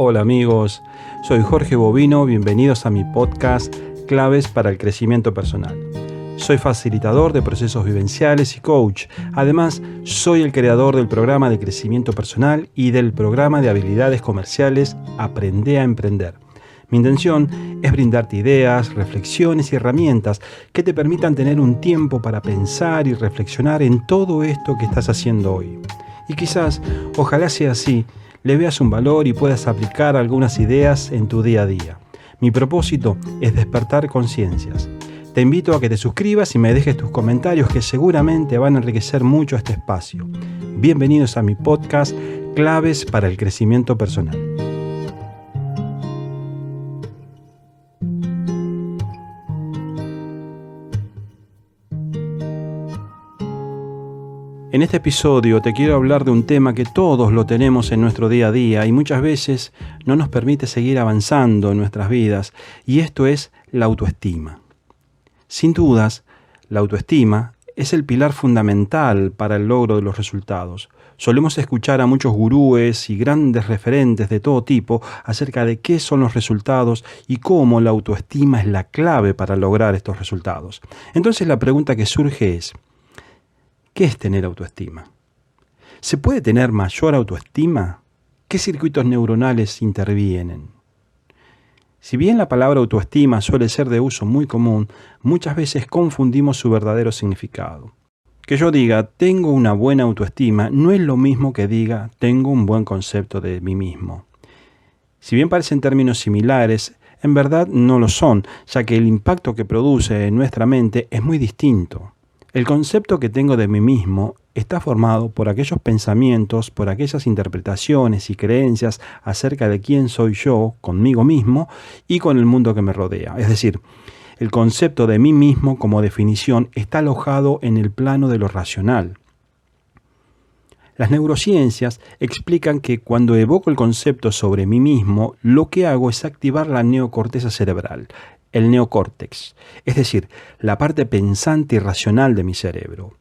Hola amigos, soy Jorge Bovino, bienvenidos a mi podcast Claves para el Crecimiento Personal. Soy facilitador de procesos vivenciales y coach. Además, soy el creador del programa de crecimiento personal y del programa de habilidades comerciales Aprende a Emprender. Mi intención es brindarte ideas, reflexiones y herramientas que te permitan tener un tiempo para pensar y reflexionar en todo esto que estás haciendo hoy. Y quizás, ojalá sea así, le veas un valor y puedas aplicar algunas ideas en tu día a día. Mi propósito es despertar conciencias. Te invito a que te suscribas y me dejes tus comentarios que seguramente van a enriquecer mucho este espacio. Bienvenidos a mi podcast Claves para el Crecimiento Personal. En este episodio te quiero hablar de un tema que todos lo tenemos en nuestro día a día y muchas veces no nos permite seguir avanzando en nuestras vidas, y esto es la autoestima. Sin dudas, la autoestima es el pilar fundamental para el logro de los resultados. Solemos escuchar a muchos gurúes y grandes referentes de todo tipo acerca de qué son los resultados y cómo la autoestima es la clave para lograr estos resultados. Entonces la pregunta que surge es, ¿Qué es tener autoestima? ¿Se puede tener mayor autoestima? ¿Qué circuitos neuronales intervienen? Si bien la palabra autoestima suele ser de uso muy común, muchas veces confundimos su verdadero significado. Que yo diga tengo una buena autoestima no es lo mismo que diga tengo un buen concepto de mí mismo. Si bien parecen términos similares, en verdad no lo son, ya que el impacto que produce en nuestra mente es muy distinto. El concepto que tengo de mí mismo está formado por aquellos pensamientos, por aquellas interpretaciones y creencias acerca de quién soy yo conmigo mismo y con el mundo que me rodea. Es decir, el concepto de mí mismo como definición está alojado en el plano de lo racional. Las neurociencias explican que cuando evoco el concepto sobre mí mismo, lo que hago es activar la neocorteza cerebral, el neocórtex, es decir, la parte pensante y racional de mi cerebro.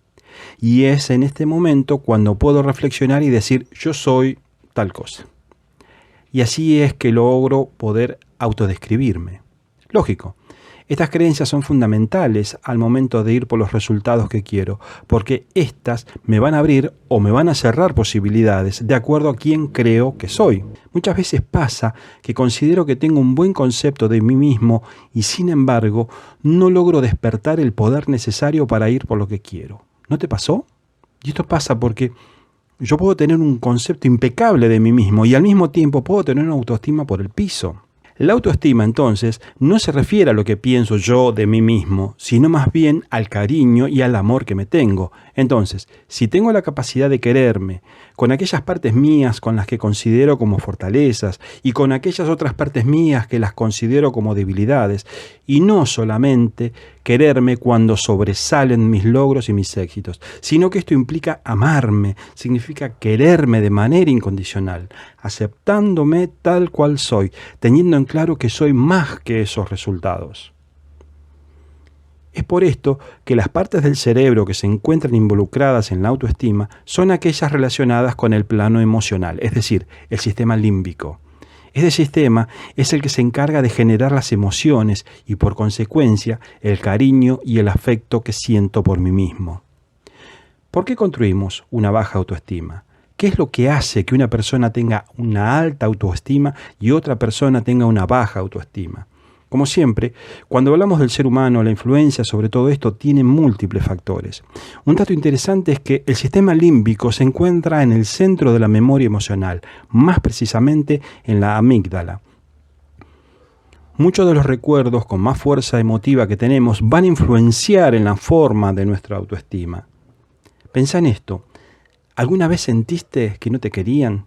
Y es en este momento cuando puedo reflexionar y decir yo soy tal cosa. Y así es que logro poder autodescribirme. Lógico, estas creencias son fundamentales al momento de ir por los resultados que quiero, porque éstas me van a abrir o me van a cerrar posibilidades de acuerdo a quién creo que soy. Muchas veces pasa que considero que tengo un buen concepto de mí mismo y sin embargo no logro despertar el poder necesario para ir por lo que quiero. ¿No te pasó? Y esto pasa porque yo puedo tener un concepto impecable de mí mismo y al mismo tiempo puedo tener una autoestima por el piso. La autoestima entonces no se refiere a lo que pienso yo de mí mismo, sino más bien al cariño y al amor que me tengo. Entonces, si tengo la capacidad de quererme, con aquellas partes mías con las que considero como fortalezas y con aquellas otras partes mías que las considero como debilidades, y no solamente quererme cuando sobresalen mis logros y mis éxitos, sino que esto implica amarme, significa quererme de manera incondicional, aceptándome tal cual soy, teniendo en claro que soy más que esos resultados. Es por esto que las partes del cerebro que se encuentran involucradas en la autoestima son aquellas relacionadas con el plano emocional, es decir, el sistema límbico. Este sistema es el que se encarga de generar las emociones y por consecuencia el cariño y el afecto que siento por mí mismo. ¿Por qué construimos una baja autoestima? ¿Qué es lo que hace que una persona tenga una alta autoestima y otra persona tenga una baja autoestima? Como siempre, cuando hablamos del ser humano, la influencia sobre todo esto tiene múltiples factores. Un dato interesante es que el sistema límbico se encuentra en el centro de la memoria emocional, más precisamente en la amígdala. Muchos de los recuerdos con más fuerza emotiva que tenemos van a influenciar en la forma de nuestra autoestima. Pensa en esto. ¿Alguna vez sentiste que no te querían?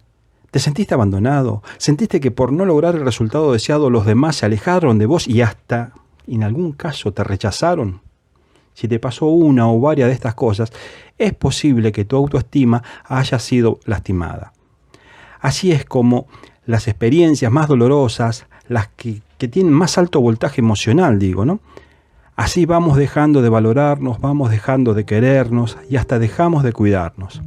¿Te sentiste abandonado? ¿Sentiste que por no lograr el resultado deseado los demás se alejaron de vos y hasta en algún caso te rechazaron? Si te pasó una o varias de estas cosas, es posible que tu autoestima haya sido lastimada. Así es como las experiencias más dolorosas, las que, que tienen más alto voltaje emocional, digo, ¿no? Así vamos dejando de valorarnos, vamos dejando de querernos y hasta dejamos de cuidarnos.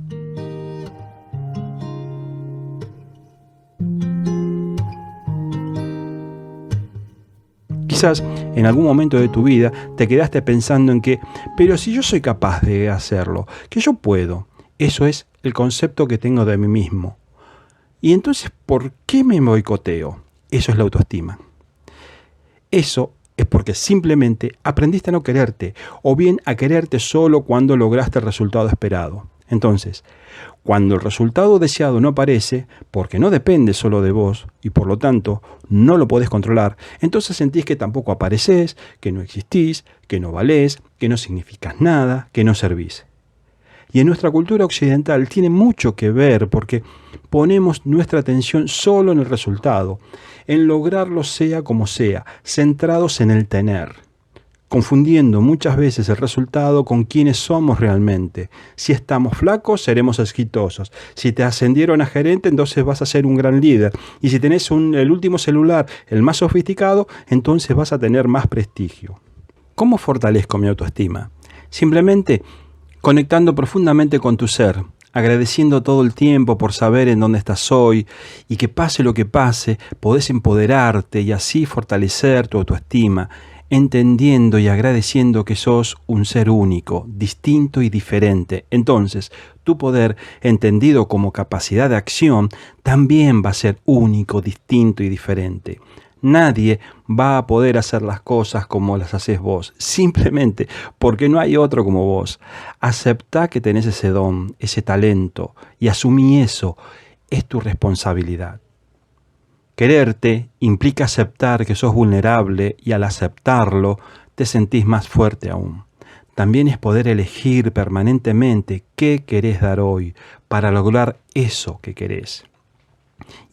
Quizás en algún momento de tu vida te quedaste pensando en que, pero si yo soy capaz de hacerlo, que yo puedo, eso es el concepto que tengo de mí mismo. Y entonces, ¿por qué me boicoteo? Eso es la autoestima. Eso es porque simplemente aprendiste a no quererte, o bien a quererte solo cuando lograste el resultado esperado. Entonces, cuando el resultado deseado no aparece, porque no depende solo de vos y por lo tanto no lo podés controlar, entonces sentís que tampoco apareces, que no existís, que no valés, que no significas nada, que no servís. Y en nuestra cultura occidental tiene mucho que ver porque ponemos nuestra atención solo en el resultado, en lograrlo sea como sea, centrados en el tener confundiendo muchas veces el resultado con quiénes somos realmente. Si estamos flacos, seremos exitosos. Si te ascendieron a gerente, entonces vas a ser un gran líder. Y si tenés el último celular, el más sofisticado, entonces vas a tener más prestigio. ¿Cómo fortalezco mi autoestima? Simplemente conectando profundamente con tu ser, agradeciendo todo el tiempo por saber en dónde estás hoy y que pase lo que pase, podés empoderarte y así fortalecer tu autoestima entendiendo y agradeciendo que sos un ser único, distinto y diferente. Entonces, tu poder, entendido como capacidad de acción, también va a ser único, distinto y diferente. Nadie va a poder hacer las cosas como las haces vos, simplemente porque no hay otro como vos. Acepta que tenés ese don, ese talento, y asumí eso. Es tu responsabilidad. Quererte implica aceptar que sos vulnerable y al aceptarlo te sentís más fuerte aún. También es poder elegir permanentemente qué querés dar hoy para lograr eso que querés.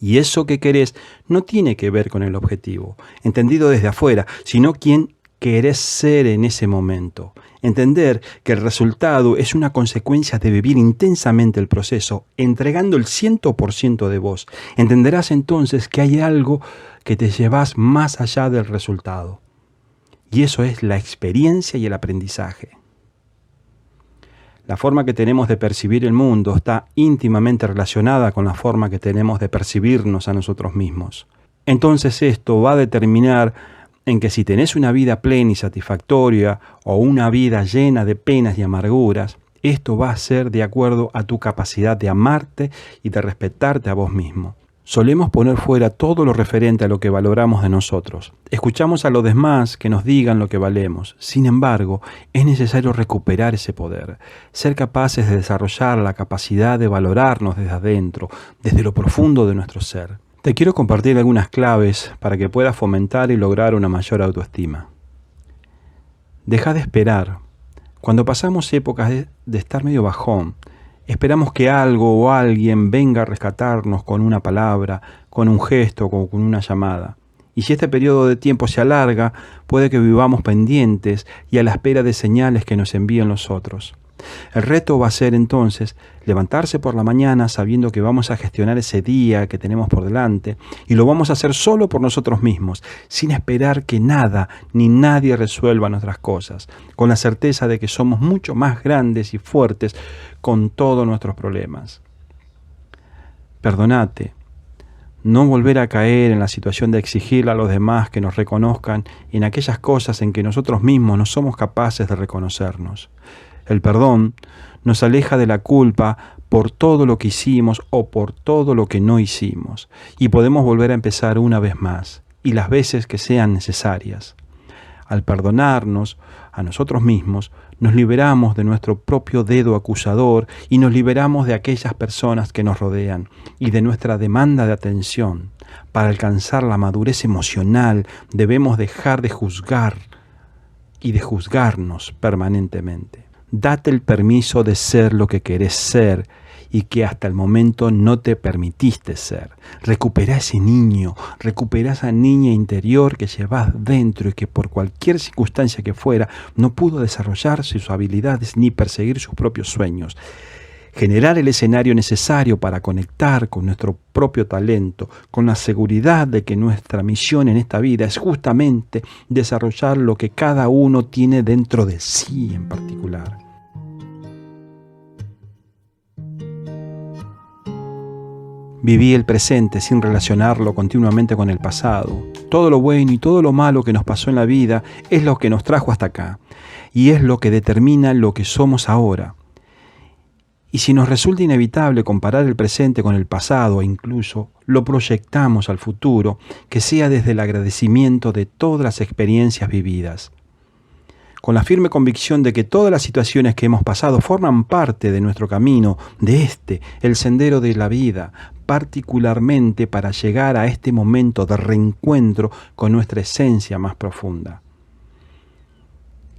Y eso que querés no tiene que ver con el objetivo, entendido desde afuera, sino quién querés ser en ese momento. Entender que el resultado es una consecuencia de vivir intensamente el proceso, entregando el 100% de vos. Entenderás entonces que hay algo que te llevas más allá del resultado. Y eso es la experiencia y el aprendizaje. La forma que tenemos de percibir el mundo está íntimamente relacionada con la forma que tenemos de percibirnos a nosotros mismos. Entonces esto va a determinar en que si tenés una vida plena y satisfactoria o una vida llena de penas y amarguras, esto va a ser de acuerdo a tu capacidad de amarte y de respetarte a vos mismo. Solemos poner fuera todo lo referente a lo que valoramos de nosotros. Escuchamos a los demás que nos digan lo que valemos. Sin embargo, es necesario recuperar ese poder, ser capaces de desarrollar la capacidad de valorarnos desde adentro, desde lo profundo de nuestro ser. Te quiero compartir algunas claves para que puedas fomentar y lograr una mayor autoestima. Deja de esperar. Cuando pasamos épocas de, estar medio bajón, esperamos que algo o alguien venga a rescatarnos con una palabra, con un gesto o con una llamada. Y si este periodo de tiempo se alarga, puede que vivamos pendientes y a la espera de señales que nos envíen los otros. El reto va a ser entonces levantarse por la mañana sabiendo que vamos a gestionar ese día que tenemos por delante y lo vamos a hacer solo por nosotros mismos, sin esperar que nada ni nadie resuelva nuestras cosas, con la certeza de que somos mucho más grandes y fuertes con todos nuestros problemas. Perdonate, no volver a caer en la situación de exigirle a los demás que nos reconozcan en aquellas cosas en que nosotros mismos no somos capaces de reconocernos. El perdón nos aleja de la culpa por todo lo que hicimos o por todo lo que no hicimos, y podemos volver a empezar una vez más, y las veces que sean necesarias. Al perdonarnos a nosotros mismos, nos liberamos de nuestro propio dedo acusador y nos liberamos de aquellas personas que nos rodean y de nuestra demanda de atención. Para alcanzar la madurez emocional debemos dejar de juzgar y de juzgarnos permanentemente. Date el permiso de ser lo que querés ser y que hasta el momento no te permitiste ser. Recupera ese niño, recupera esa niña interior que llevas dentro y que por cualquier circunstancia que fuera no pudo desarrollar sus habilidades ni perseguir sus propios sueños generar el escenario necesario para conectar con nuestro propio talento, con la seguridad de que nuestra misión en esta vida es justamente desarrollar lo que cada uno tiene dentro de sí en particular. Viví el presente sin relacionarlo continuamente con el pasado. Todo lo bueno y todo lo malo que nos pasó en la vida es lo que nos trajo hasta acá y es lo que determina lo que somos ahora. Y si nos resulta inevitable comparar el presente con el pasado e incluso lo proyectamos al futuro, que sea desde el agradecimiento de todas las experiencias vividas con la firme convicción de que todas las situaciones que hemos pasado forman parte de nuestro camino, de este, el sendero de la vida, particularmente para llegar a este momento de reencuentro con nuestra esencia más profunda.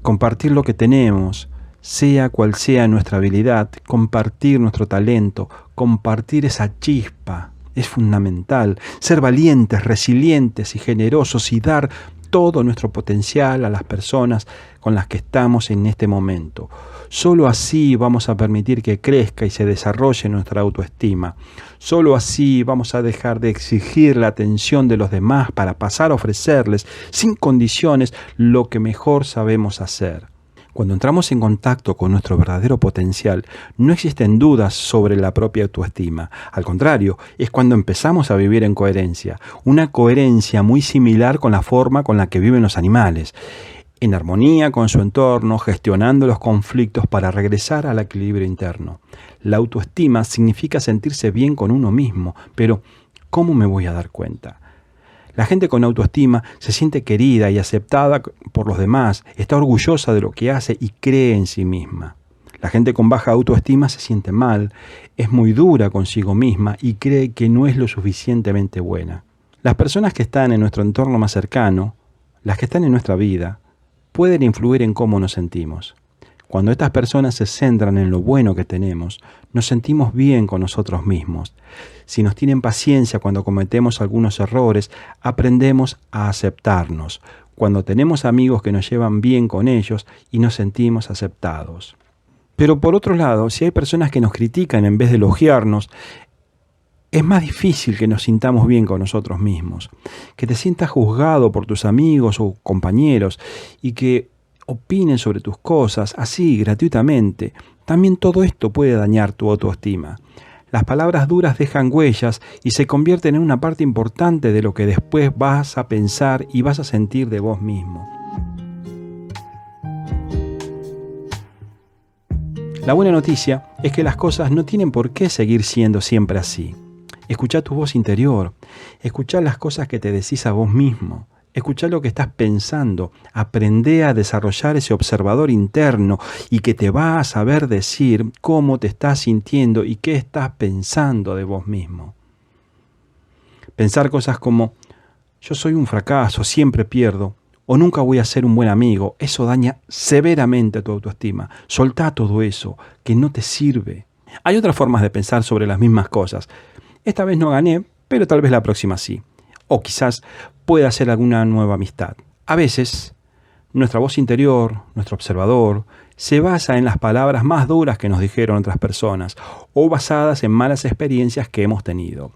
Compartir lo que tenemos, sea cual sea nuestra habilidad, compartir nuestro talento, compartir esa chispa, es fundamental. Ser valientes, resilientes y generosos y dar todo nuestro potencial a las personas con las que estamos en este momento. Solo así vamos a permitir que crezca y se desarrolle nuestra autoestima. Solo así vamos a dejar de exigir la atención de los demás para pasar a ofrecerles sin condiciones lo que mejor sabemos hacer. Cuando entramos en contacto con nuestro verdadero potencial, no existen dudas sobre la propia autoestima. Al contrario, es cuando empezamos a vivir en coherencia, una coherencia muy similar con la forma con la que viven los animales, en armonía con su entorno, gestionando los conflictos para regresar al equilibrio interno. La autoestima significa sentirse bien con uno mismo, pero ¿cómo me voy a dar cuenta? La gente con autoestima se siente querida y aceptada por los demás, está orgullosa de lo que hace y cree en sí misma. La gente con baja autoestima se siente mal, es muy dura consigo misma y cree que no es lo suficientemente buena. Las personas que están en nuestro entorno más cercano, las que están en nuestra vida, pueden influir en cómo nos sentimos. Cuando estas personas se centran en lo bueno que tenemos, nos sentimos bien con nosotros mismos. Si nos tienen paciencia cuando cometemos algunos errores, aprendemos a aceptarnos. Cuando tenemos amigos que nos llevan bien con ellos y nos sentimos aceptados. Pero por otro lado, si hay personas que nos critican en vez de elogiarnos, es más difícil que nos sintamos bien con nosotros mismos, que te sientas juzgado por tus amigos o compañeros y que opinen sobre tus cosas así gratuitamente, también todo esto puede dañar tu autoestima. Las palabras duras dejan huellas y se convierten en una parte importante de lo que después vas a pensar y vas a sentir de vos mismo. La buena noticia es que las cosas no tienen por qué seguir siendo siempre así. Escucha tu voz interior, escucha las cosas que te decís a vos mismo, Escucha lo que estás pensando, aprende a desarrollar ese observador interno y que te va a saber decir cómo te estás sintiendo y qué estás pensando de vos mismo. Pensar cosas como yo soy un fracaso, siempre pierdo, o nunca voy a ser un buen amigo, eso daña severamente tu autoestima. Soltá todo eso, que no te sirve. Hay otras formas de pensar sobre las mismas cosas. Esta vez no gané, pero tal vez la próxima sí o quizás pueda hacer alguna nueva amistad. A veces, nuestra voz interior, nuestro observador, se basa en las palabras más duras que nos dijeron otras personas o basadas en malas experiencias que hemos tenido.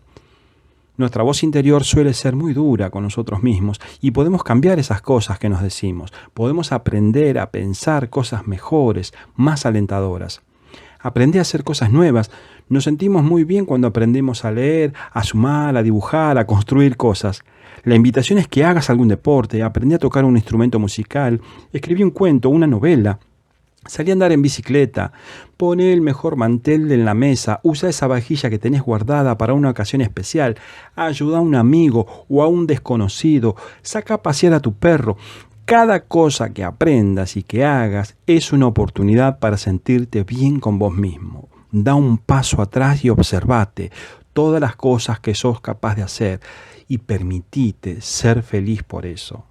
Nuestra voz interior suele ser muy dura con nosotros mismos y podemos cambiar esas cosas que nos decimos. Podemos aprender a pensar cosas mejores, más alentadoras. Aprende a hacer cosas nuevas nos sentimos muy bien cuando aprendemos a leer, a sumar, a dibujar, a construir cosas. La invitación es que hagas algún deporte, aprendí a tocar un instrumento musical, escribí un cuento, una novela. Salí a andar en bicicleta, pone el mejor mantel en la mesa, usa esa vajilla que tenés guardada para una ocasión especial, ayuda a un amigo o a un desconocido, saca a pasear a tu perro. Cada cosa que aprendas y que hagas es una oportunidad para sentirte bien con vos mismo da un paso atrás y observate todas las cosas que sos capaz de hacer y permitite ser feliz por eso.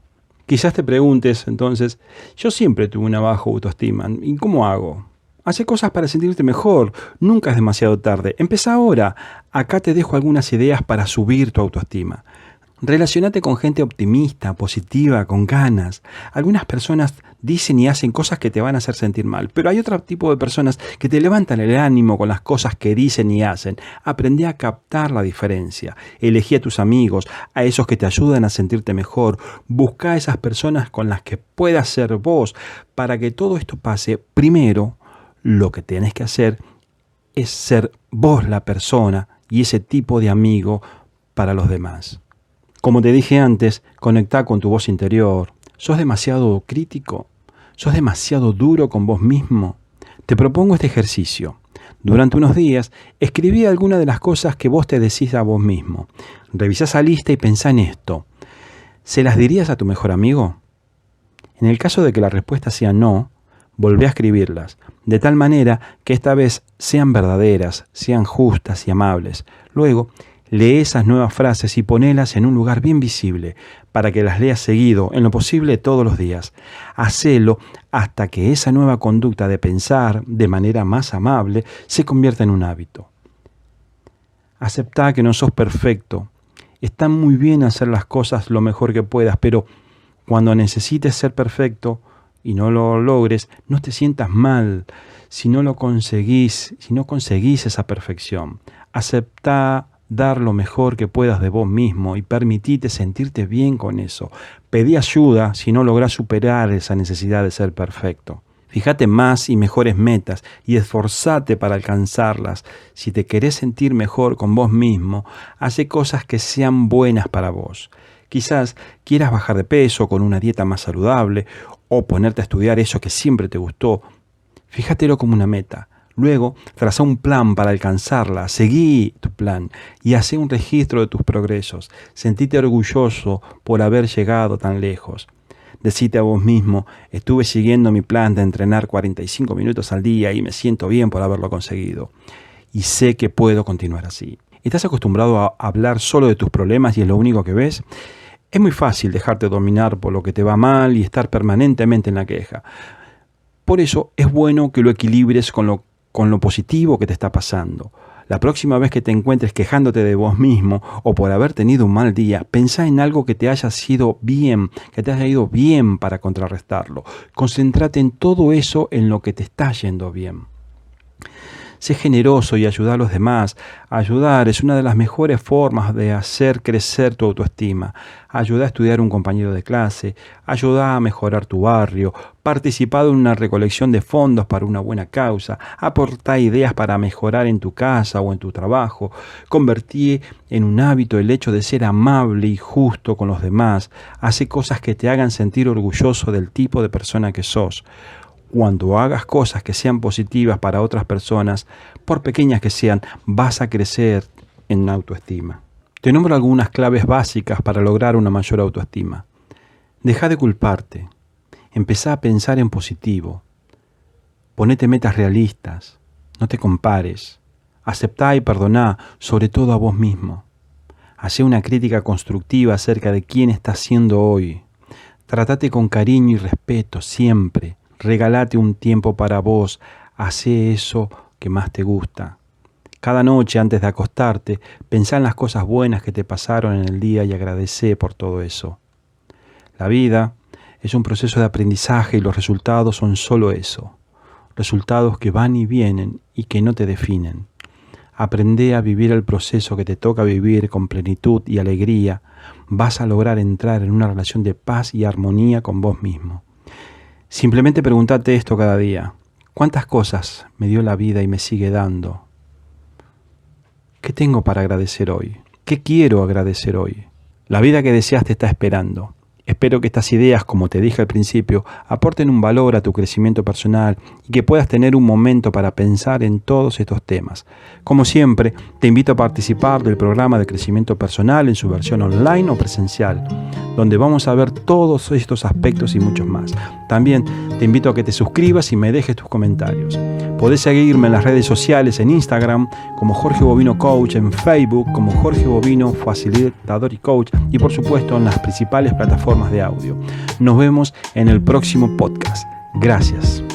Quizás te preguntes entonces, yo siempre tuve una baja autoestima, ¿y cómo hago? Hace cosas para sentirte mejor, nunca es demasiado tarde. Empieza ahora. Acá te dejo algunas ideas para subir tu autoestima. Relacionate con gente optimista, positiva, con ganas. Algunas personas dicen y hacen cosas que te van a hacer sentir mal, pero hay otro tipo de personas que te levantan el ánimo con las cosas que dicen y hacen. Aprende a captar la diferencia. Elegí a tus amigos, a esos que te ayudan a sentirte mejor. Busca a esas personas con las que puedas ser vos. Para que todo esto pase, primero lo que tienes que hacer es ser vos la persona y ese tipo de amigo para los demás. Como te dije antes, conecta con tu voz interior. ¿Sos demasiado crítico? ¿Sos demasiado duro con vos mismo? Te propongo este ejercicio. Durante unos días, escribí algunas de las cosas que vos te decís a vos mismo. Revisá esa lista y pensá en esto. ¿Se las dirías a tu mejor amigo? En el caso de que la respuesta sea no, volvé a escribirlas, de tal manera que esta vez sean verdaderas, sean justas y amables. Luego, lee esas nuevas frases y ponelas en un lugar bien visible, para que las leas seguido, en lo posible todos los días. Hacelo hasta que esa nueva conducta de pensar de manera más amable se convierta en un hábito. Acepta que no sos perfecto. Está muy bien hacer las cosas lo mejor que puedas, pero cuando necesites ser perfecto y no lo logres, no te sientas mal si no lo conseguís, si no conseguís esa perfección. Acepta dar lo mejor que puedas de vos mismo y permitite sentirte bien con eso. Pedí ayuda si no lográs superar esa necesidad de ser perfecto. Fíjate más y mejores metas y esforzate para alcanzarlas. Si te querés sentir mejor con vos mismo, hace cosas que sean buenas para vos. Quizás quieras bajar de peso con una dieta más saludable o ponerte a estudiar eso que siempre te gustó. Fíjatelo como una meta. Luego, traza un plan para alcanzarla, seguí tu plan y hace un registro de tus progresos. Sentite orgulloso por haber llegado tan lejos. Decite a vos mismo, estuve siguiendo mi plan de entrenar 45 minutos al día y me siento bien por haberlo conseguido. Y sé que puedo continuar así. ¿Estás acostumbrado a hablar solo de tus problemas y es lo único que ves? Es muy fácil dejarte dominar por lo que te va mal y estar permanentemente en la queja. Por eso es bueno que lo equilibres con lo con lo positivo que te está pasando. La próxima vez que te encuentres quejándote de vos mismo o por haber tenido un mal día, pensá en algo que te haya sido bien, que te haya ido bien para contrarrestarlo. Concéntrate en todo eso en lo que te está yendo bien. Sé generoso y ayuda a los demás. Ayudar es una de las mejores formas de hacer crecer tu autoestima. Ayuda a estudiar un compañero de clase, ayuda a mejorar tu barrio, participar en una recolección de fondos para una buena causa, aportar ideas para mejorar en tu casa o en tu trabajo, convertir en un hábito el hecho de ser amable y justo con los demás, hace cosas que te hagan sentir orgulloso del tipo de persona que sos cuando hagas cosas que sean positivas para otras personas, por pequeñas que sean, vas a crecer en autoestima. Te nombro algunas claves básicas para lograr una mayor autoestima. Deja de culparte. Empezá a pensar en positivo. Ponete metas realistas. No te compares. Aceptá y perdoná, sobre todo a vos mismo. Hacé una crítica constructiva acerca de quién estás siendo hoy. Tratate con cariño y respeto siempre Regálate un tiempo para vos, hace eso que más te gusta. Cada noche antes de acostarte, pensá en las cosas buenas que te pasaron en el día y agradecé por todo eso. La vida es un proceso de aprendizaje y los resultados son solo eso, resultados que van y vienen y que no te definen. Aprende a vivir el proceso que te toca vivir con plenitud y alegría, vas a lograr entrar en una relación de paz y armonía con vos mismo. Simplemente pregúntate esto cada día. ¿Cuántas cosas me dio la vida y me sigue dando? ¿Qué tengo para agradecer hoy? ¿Qué quiero agradecer hoy? La vida que deseaste está esperando. Espero que estas ideas, como te dije al principio, aporten un valor a tu crecimiento personal y que puedas tener un momento para pensar en todos estos temas. Como siempre, te invito a participar del programa de crecimiento personal en su versión online o presencial, donde vamos a ver todos estos aspectos y muchos más. También te invito a que te suscribas y me dejes tus comentarios. Podés seguirme en las redes sociales, en Instagram como Jorge Bobino Coach, en Facebook como Jorge Bobino Facilitador y Coach y por supuesto en las principales de audio. Nos vemos en el próximo podcast. Gracias.